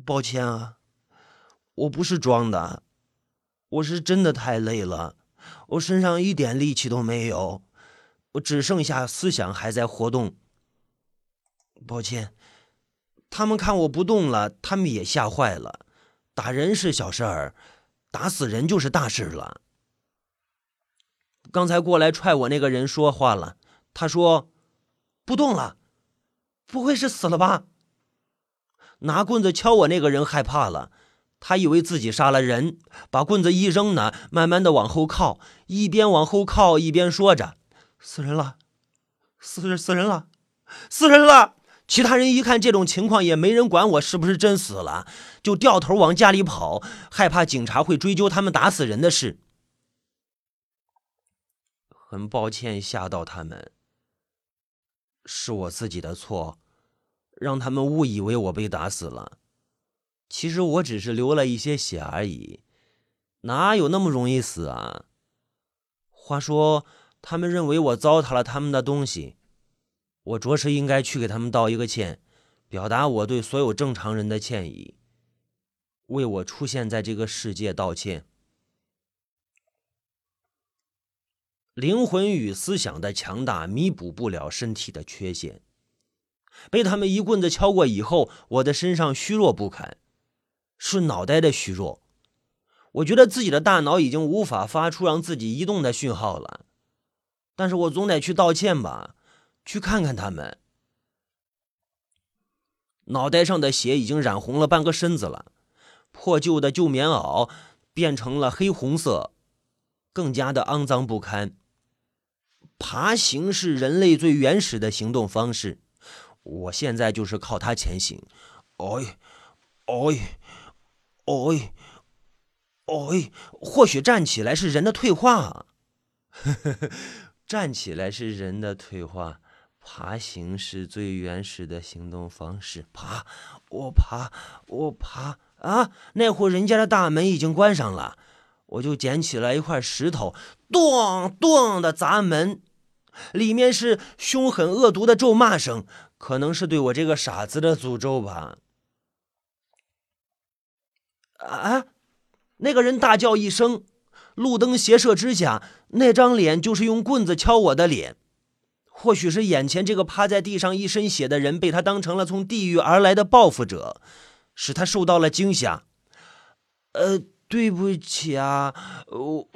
抱歉啊，我不是装的，我是真的太累了，我身上一点力气都没有，我只剩下思想还在活动。抱歉，他们看我不动了，他们也吓坏了。打人是小事儿，打死人就是大事了。刚才过来踹我那个人说话了，他说不动了，不会是死了吧？拿棍子敲我那个人害怕了，他以为自己杀了人，把棍子一扔呢，慢慢的往后靠，一边往后靠一边说着：“死人了，死人死人了，死人了。”其他人一看这种情况，也没人管我是不是真死了，就掉头往家里跑，害怕警察会追究他们打死人的事。很抱歉吓到他们，是我自己的错，让他们误以为我被打死了。其实我只是流了一些血而已，哪有那么容易死啊？话说，他们认为我糟蹋了他们的东西。我着实应该去给他们道一个歉，表达我对所有正常人的歉意，为我出现在这个世界道歉。灵魂与思想的强大弥补不了身体的缺陷。被他们一棍子敲过以后，我的身上虚弱不堪，是脑袋的虚弱。我觉得自己的大脑已经无法发出让自己移动的讯号了，但是我总得去道歉吧。去看看他们，脑袋上的血已经染红了半个身子了，破旧的旧棉袄变成了黑红色，更加的肮脏不堪。爬行是人类最原始的行动方式，我现在就是靠它前行。哎，哎，哎，哎，或许站起来是人的退化，站起来是人的退化。爬行是最原始的行动方式。爬，我爬，我爬啊！那户人家的大门已经关上了，我就捡起了一块石头，咚咚的砸门，里面是凶狠恶毒的咒骂声，可能是对我这个傻子的诅咒吧。啊！那个人大叫一声，路灯斜射之下，那张脸就是用棍子敲我的脸。或许是眼前这个趴在地上一身血的人被他当成了从地狱而来的报复者，使他受到了惊吓。呃，对不起啊，我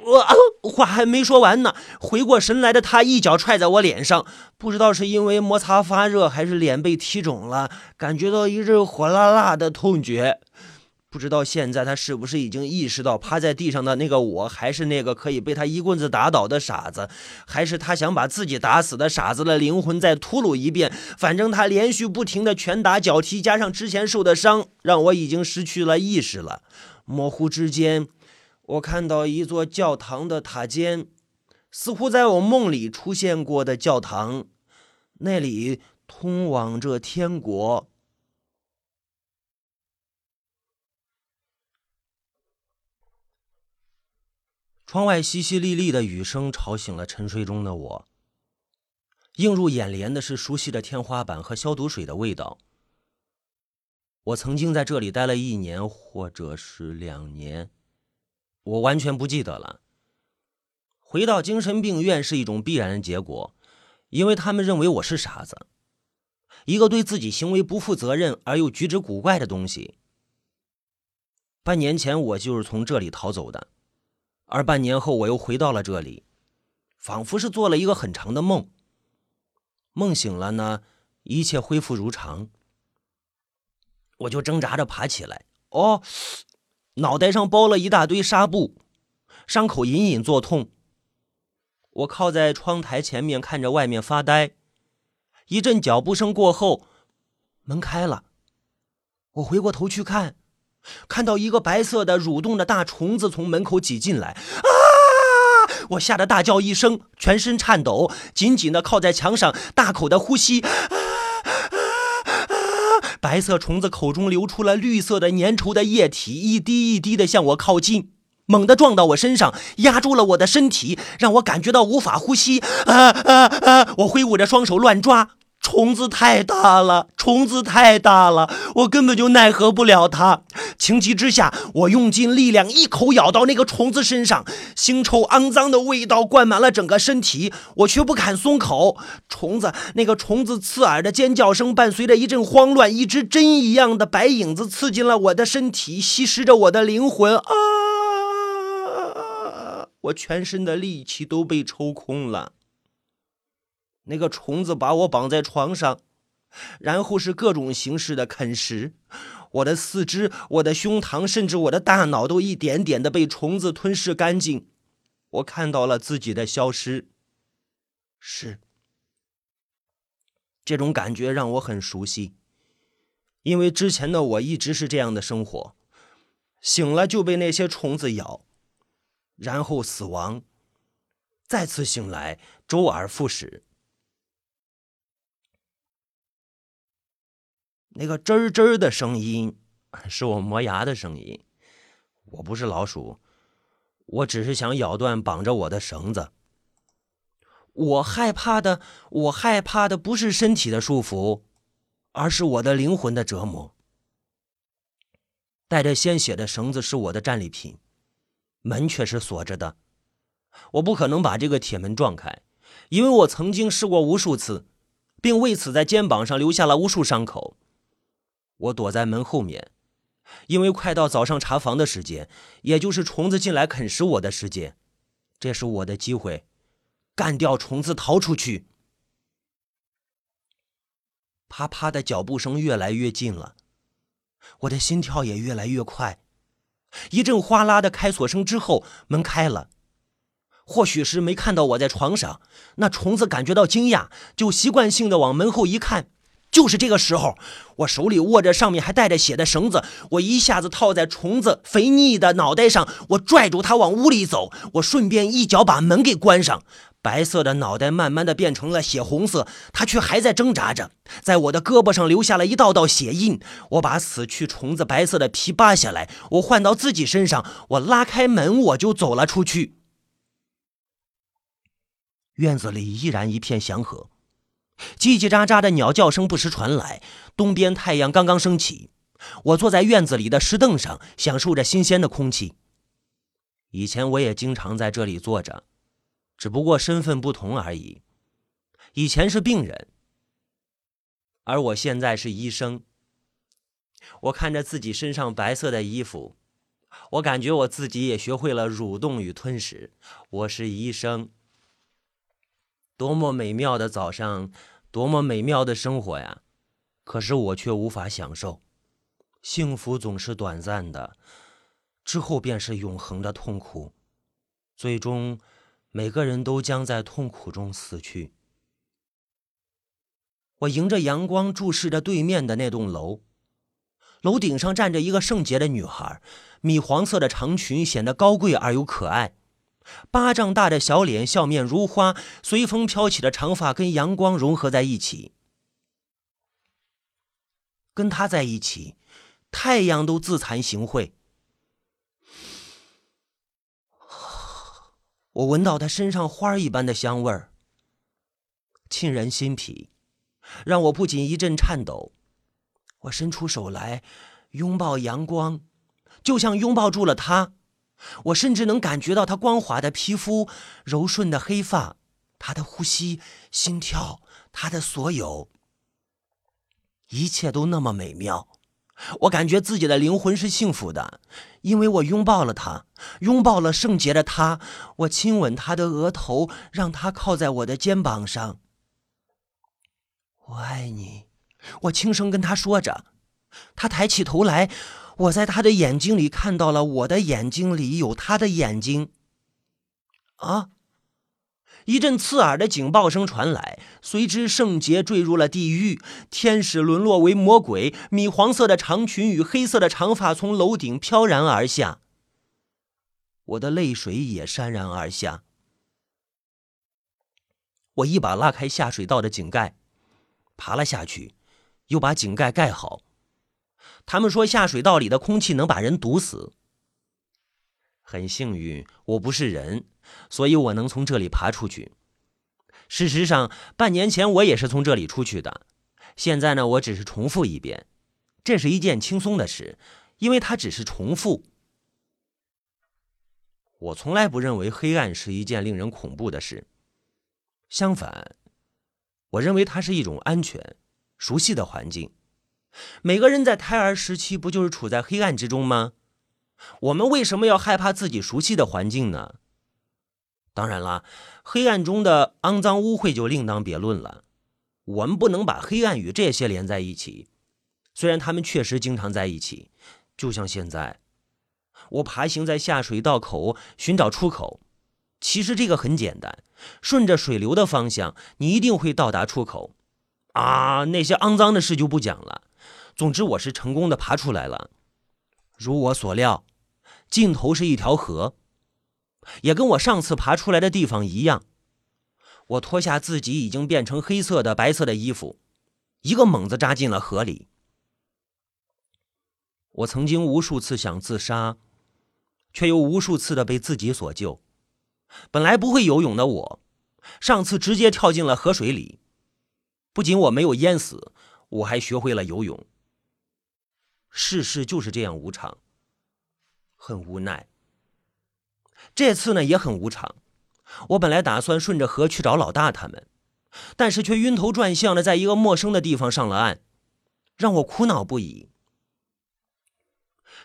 我话还没说完呢，回过神来的他一脚踹在我脸上，不知道是因为摩擦发热还是脸被踢肿了，感觉到一阵火辣辣的痛觉。不知道现在他是不是已经意识到趴在地上的那个我还是那个可以被他一棍子打倒的傻子，还是他想把自己打死的傻子的灵魂再吐露一遍？反正他连续不停的拳打脚踢，加上之前受的伤，让我已经失去了意识了。模糊之间，我看到一座教堂的塔尖，似乎在我梦里出现过的教堂，那里通往着天国。窗外淅淅沥沥的雨声吵醒了沉睡中的我。映入眼帘的是熟悉的天花板和消毒水的味道。我曾经在这里待了一年，或者是两年，我完全不记得了。回到精神病院是一种必然的结果，因为他们认为我是傻子，一个对自己行为不负责任而又举止古怪的东西。半年前我就是从这里逃走的。而半年后，我又回到了这里，仿佛是做了一个很长的梦。梦醒了呢，一切恢复如常。我就挣扎着爬起来，哦，脑袋上包了一大堆纱布，伤口隐隐作痛。我靠在窗台前面看着外面发呆。一阵脚步声过后，门开了。我回过头去看。看到一个白色的蠕动的大虫子从门口挤进来，啊！我吓得大叫一声，全身颤抖，紧紧的靠在墙上，大口的呼吸。白色虫子口中流出了绿色的粘稠的液体，一滴一滴的向我靠近，猛地撞到我身上，压住了我的身体，让我感觉到无法呼吸。啊啊啊！我挥舞着双手乱抓。虫子太大了，虫子太大了，我根本就奈何不了它。情急之下，我用尽力量，一口咬到那个虫子身上，腥臭肮脏的味道灌满了整个身体，我却不敢松口。虫子，那个虫子刺耳的尖叫声伴随着一阵慌乱，一只针一样的白影子刺进了我的身体，吸食着我的灵魂。啊！我全身的力气都被抽空了。那个虫子把我绑在床上，然后是各种形式的啃食。我的四肢、我的胸膛，甚至我的大脑，都一点点的被虫子吞噬干净。我看到了自己的消失。是，这种感觉让我很熟悉，因为之前的我一直是这样的生活：醒了就被那些虫子咬，然后死亡，再次醒来，周而复始。那个吱吱的声音，是我磨牙的声音。我不是老鼠，我只是想咬断绑着我的绳子。我害怕的，我害怕的不是身体的束缚，而是我的灵魂的折磨。带着鲜血的绳子是我的战利品，门却是锁着的。我不可能把这个铁门撞开，因为我曾经试过无数次，并为此在肩膀上留下了无数伤口。我躲在门后面，因为快到早上查房的时间，也就是虫子进来啃食我的时间。这是我的机会，干掉虫子，逃出去。啪啪的脚步声越来越近了，我的心跳也越来越快。一阵哗啦的开锁声之后，门开了。或许是没看到我在床上，那虫子感觉到惊讶，就习惯性的往门后一看。就是这个时候，我手里握着上面还带着血的绳子，我一下子套在虫子肥腻的脑袋上，我拽住它往屋里走，我顺便一脚把门给关上。白色的脑袋慢慢的变成了血红色，它却还在挣扎着，在我的胳膊上留下了一道道血印。我把死去虫子白色的皮扒下来，我换到自己身上，我拉开门，我就走了出去。院子里依然一片祥和。叽叽喳喳的鸟叫声不时传来。东边太阳刚刚升起，我坐在院子里的石凳上，享受着新鲜的空气。以前我也经常在这里坐着，只不过身份不同而已。以前是病人，而我现在是医生。我看着自己身上白色的衣服，我感觉我自己也学会了蠕动与吞食。我是医生。多么美妙的早上，多么美妙的生活呀！可是我却无法享受。幸福总是短暂的，之后便是永恒的痛苦。最终，每个人都将在痛苦中死去。我迎着阳光注视着对面的那栋楼，楼顶上站着一个圣洁的女孩，米黄色的长裙显得高贵而又可爱。巴掌大的小脸，笑面如花，随风飘起的长发跟阳光融合在一起。跟他在一起，太阳都自惭形秽。我闻到他身上花一般的香味儿，沁人心脾，让我不仅一阵颤抖。我伸出手来，拥抱阳光，就像拥抱住了他。我甚至能感觉到他光滑的皮肤、柔顺的黑发、他的呼吸、心跳，他的所有，一切都那么美妙。我感觉自己的灵魂是幸福的，因为我拥抱了他，拥抱了圣洁的他。我亲吻他的额头，让他靠在我的肩膀上。我爱你，我轻声跟他说着。他抬起头来。我在他的眼睛里看到了我的眼睛里有他的眼睛。啊！一阵刺耳的警报声传来，随之圣洁坠入了地狱，天使沦落为魔鬼。米黄色的长裙与黑色的长发从楼顶飘然而下，我的泪水也潸然而下。我一把拉开下水道的井盖，爬了下去，又把井盖盖好。他们说下水道里的空气能把人毒死。很幸运，我不是人，所以我能从这里爬出去。事实上，半年前我也是从这里出去的。现在呢，我只是重复一遍，这是一件轻松的事，因为它只是重复。我从来不认为黑暗是一件令人恐怖的事，相反，我认为它是一种安全、熟悉的环境。每个人在胎儿时期不就是处在黑暗之中吗？我们为什么要害怕自己熟悉的环境呢？当然了，黑暗中的肮脏污秽就另当别论了。我们不能把黑暗与这些连在一起，虽然他们确实经常在一起，就像现在。我爬行在下水道口寻找出口，其实这个很简单，顺着水流的方向，你一定会到达出口。啊，那些肮脏的事就不讲了。总之，我是成功的爬出来了。如我所料，尽头是一条河，也跟我上次爬出来的地方一样。我脱下自己已经变成黑色的、白色的衣服，一个猛子扎进了河里。我曾经无数次想自杀。却又无数次的被自己所救。本来不会游泳的我，上次直接跳进了河水里。不仅我没有淹死，我还学会了游泳。世事就是这样无常，很无奈。这次呢也很无常。我本来打算顺着河去找老大他们，但是却晕头转向的在一个陌生的地方上了岸，让我苦恼不已。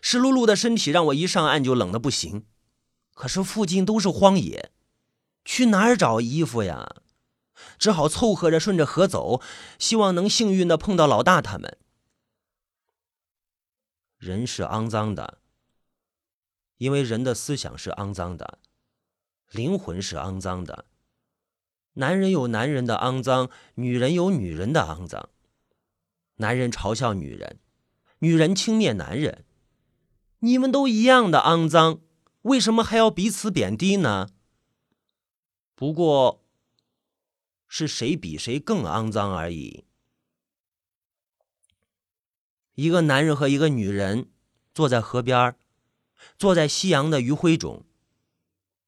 湿漉漉的身体让我一上岸就冷的不行，可是附近都是荒野，去哪儿找衣服呀？只好凑合着顺着河走，希望能幸运的碰到老大他们。人是肮脏的，因为人的思想是肮脏的，灵魂是肮脏的。男人有男人的肮脏，女人有女人的肮脏。男人嘲笑女人，女人轻蔑男人。你们都一样的肮脏，为什么还要彼此贬低呢？不过，是谁比谁更肮脏而已。一个男人和一个女人坐在河边坐在夕阳的余晖中，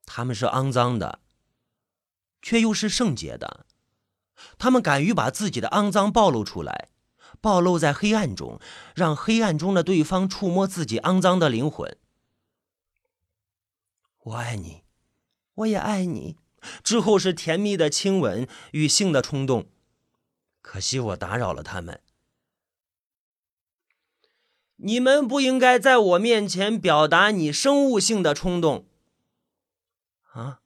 他们是肮脏的，却又是圣洁的。他们敢于把自己的肮脏暴露出来。暴露在黑暗中，让黑暗中的对方触摸自己肮脏的灵魂。我爱你，我也爱你。之后是甜蜜的亲吻与性的冲动。可惜我打扰了他们。你们不应该在我面前表达你生物性的冲动。啊！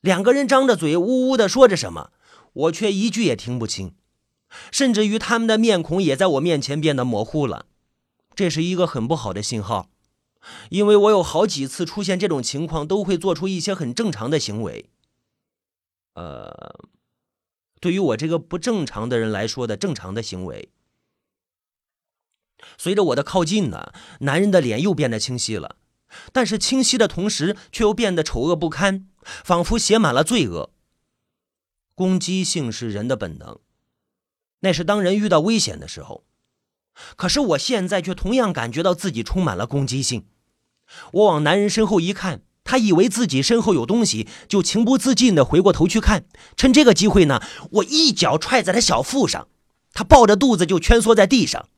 两个人张着嘴，呜呜的说着什么，我却一句也听不清。甚至于他们的面孔也在我面前变得模糊了，这是一个很不好的信号，因为我有好几次出现这种情况，都会做出一些很正常的行为。呃，对于我这个不正常的人来说的正常的行为，随着我的靠近呢，男人的脸又变得清晰了，但是清晰的同时却又变得丑恶不堪，仿佛写满了罪恶。攻击性是人的本能。那是当人遇到危险的时候，可是我现在却同样感觉到自己充满了攻击性。我往男人身后一看，他以为自己身后有东西，就情不自禁地回过头去看。趁这个机会呢，我一脚踹在他小腹上，他抱着肚子就蜷缩在地上。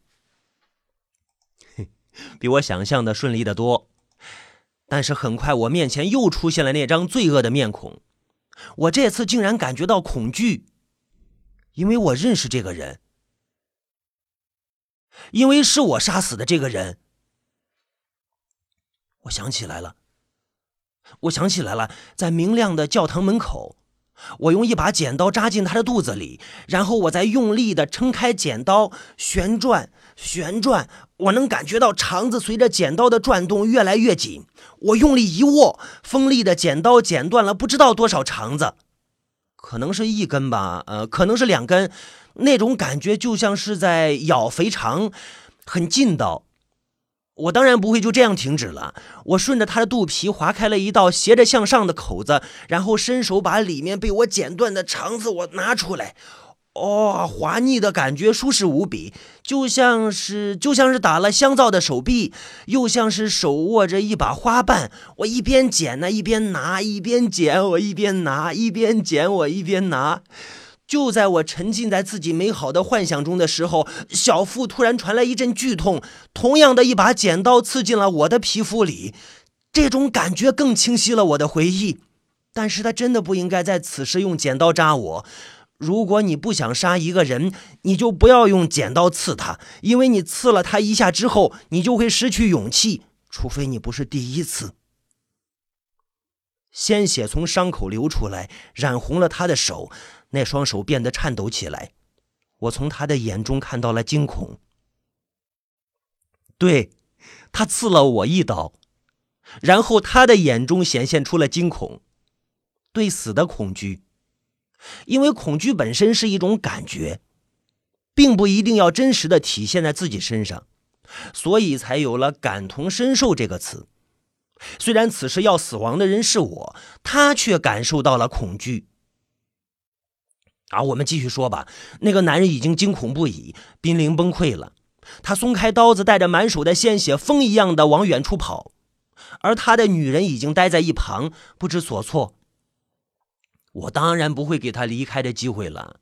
比我想象的顺利得多。但是很快，我面前又出现了那张罪恶的面孔。我这次竟然感觉到恐惧。因为我认识这个人，因为是我杀死的这个人，我想起来了，我想起来了，在明亮的教堂门口，我用一把剪刀扎进他的肚子里，然后我再用力的撑开剪刀，旋转，旋转，我能感觉到肠子随着剪刀的转动越来越紧，我用力一握，锋利的剪刀剪断了不知道多少肠子。可能是一根吧，呃，可能是两根，那种感觉就像是在咬肥肠，很劲道。我当然不会就这样停止了，我顺着他的肚皮划开了一道斜着向上的口子，然后伸手把里面被我剪断的肠子我拿出来。哦，滑腻的感觉，舒适无比，就像是就像是打了香皂的手臂，又像是手握着一把花瓣。我一边剪呢，一边拿，一边剪，我一边拿，一边剪，我一边拿。就在我沉浸在自己美好的幻想中的时候，小腹突然传来一阵剧痛，同样的一把剪刀刺进了我的皮肤里，这种感觉更清晰了我的回忆。但是他真的不应该在此时用剪刀扎我。如果你不想杀一个人，你就不要用剪刀刺他，因为你刺了他一下之后，你就会失去勇气，除非你不是第一次。鲜血从伤口流出来，染红了他的手，那双手变得颤抖起来。我从他的眼中看到了惊恐。对，他刺了我一刀，然后他的眼中显现出了惊恐，对死的恐惧。因为恐惧本身是一种感觉，并不一定要真实的体现在自己身上，所以才有了“感同身受”这个词。虽然此时要死亡的人是我，他却感受到了恐惧。啊，我们继续说吧。那个男人已经惊恐不已，濒临崩溃了。他松开刀子，带着满手的鲜血，风一样的往远处跑，而他的女人已经待在一旁，不知所措。我当然不会给他离开的机会了，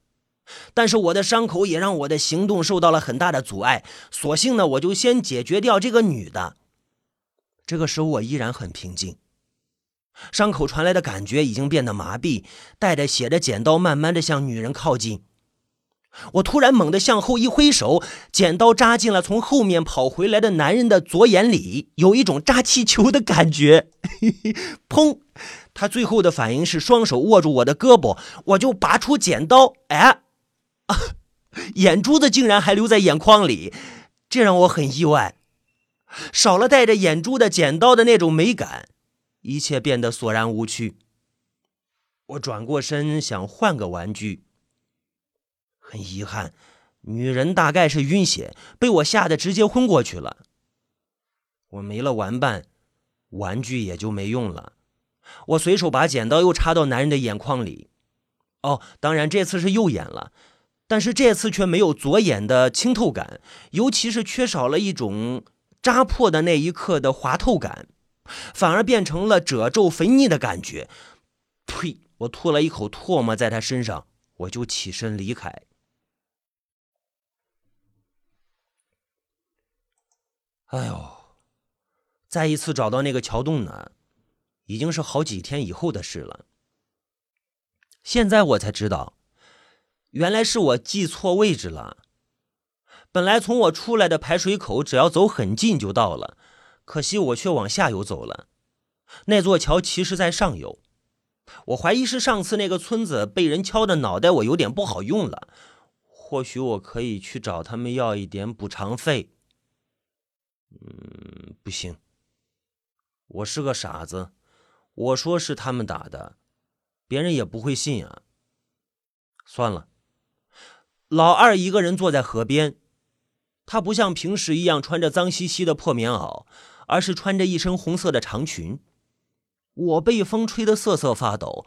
但是我的伤口也让我的行动受到了很大的阻碍。索性呢，我就先解决掉这个女的。这个时候我依然很平静，伤口传来的感觉已经变得麻痹，带着血的剪刀慢慢的向女人靠近。我突然猛地向后一挥手，剪刀扎进了从后面跑回来的男人的左眼里，有一种扎气球的感觉。砰！他最后的反应是双手握住我的胳膊，我就拔出剪刀。哎，啊，眼珠子竟然还留在眼眶里，这让我很意外。少了带着眼珠的剪刀的那种美感，一切变得索然无趣。我转过身想换个玩具，很遗憾，女人大概是晕血，被我吓得直接昏过去了。我没了玩伴，玩具也就没用了。我随手把剪刀又插到男人的眼眶里，哦，当然这次是右眼了，但是这次却没有左眼的清透感，尤其是缺少了一种扎破的那一刻的滑透感，反而变成了褶皱肥腻的感觉。呸！我吐了一口唾沫在他身上，我就起身离开。哎呦，再一次找到那个桥洞呢？已经是好几天以后的事了。现在我才知道，原来是我记错位置了。本来从我出来的排水口，只要走很近就到了，可惜我却往下游走了。那座桥其实在上游。我怀疑是上次那个村子被人敲的脑袋，我有点不好用了。或许我可以去找他们要一点补偿费。嗯，不行，我是个傻子。我说是他们打的，别人也不会信啊。算了，老二一个人坐在河边，他不像平时一样穿着脏兮兮的破棉袄，而是穿着一身红色的长裙。我被风吹得瑟瑟发抖，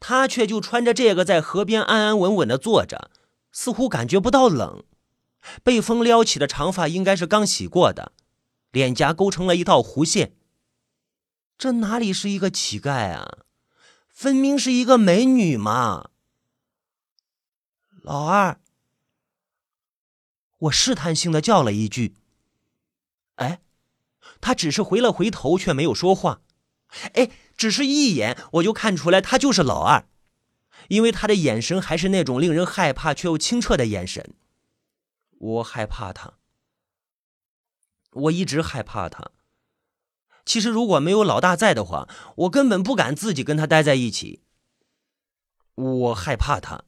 他却就穿着这个在河边安安稳稳的坐着，似乎感觉不到冷。被风撩起的长发应该是刚洗过的，脸颊勾成了一道弧线。这哪里是一个乞丐啊，分明是一个美女嘛！老二，我试探性的叫了一句：“哎！”他只是回了回头，却没有说话。哎，只是一眼，我就看出来他就是老二，因为他的眼神还是那种令人害怕却又清澈的眼神。我害怕他，我一直害怕他。其实，如果没有老大在的话，我根本不敢自己跟他待在一起。我害怕他。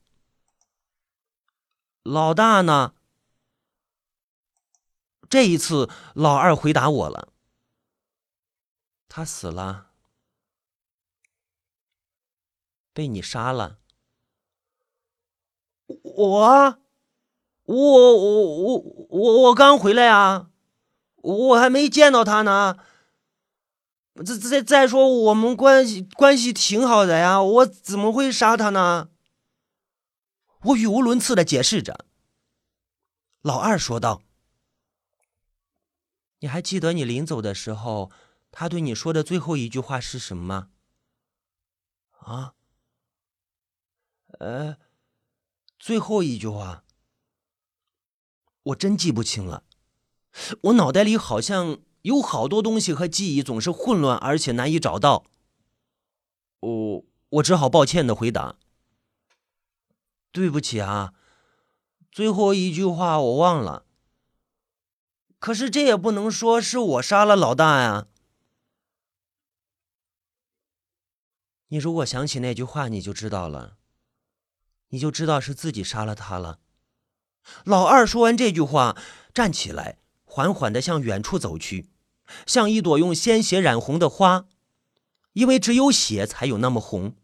老大呢？这一次，老二回答我了。他死了，被你杀了。我，我，我，我，我，我刚回来啊，我还没见到他呢。再再再说，我们关系关系挺好的呀，我怎么会杀他呢？我语无伦次的解释着。老二说道：“你还记得你临走的时候，他对你说的最后一句话是什么吗？”啊？呃，最后一句话，我真记不清了。我脑袋里好像有好多东西和记忆总是混乱，而且难以找到。我我只好抱歉的回答：“对不起啊，最后一句话我忘了。可是这也不能说是我杀了老大呀。你如果想起那句话，你就知道了，你就知道是自己杀了他了。”老二说完这句话，站起来，缓缓的向远处走去，像一朵用鲜血染红的花。因为只有血才有那么红。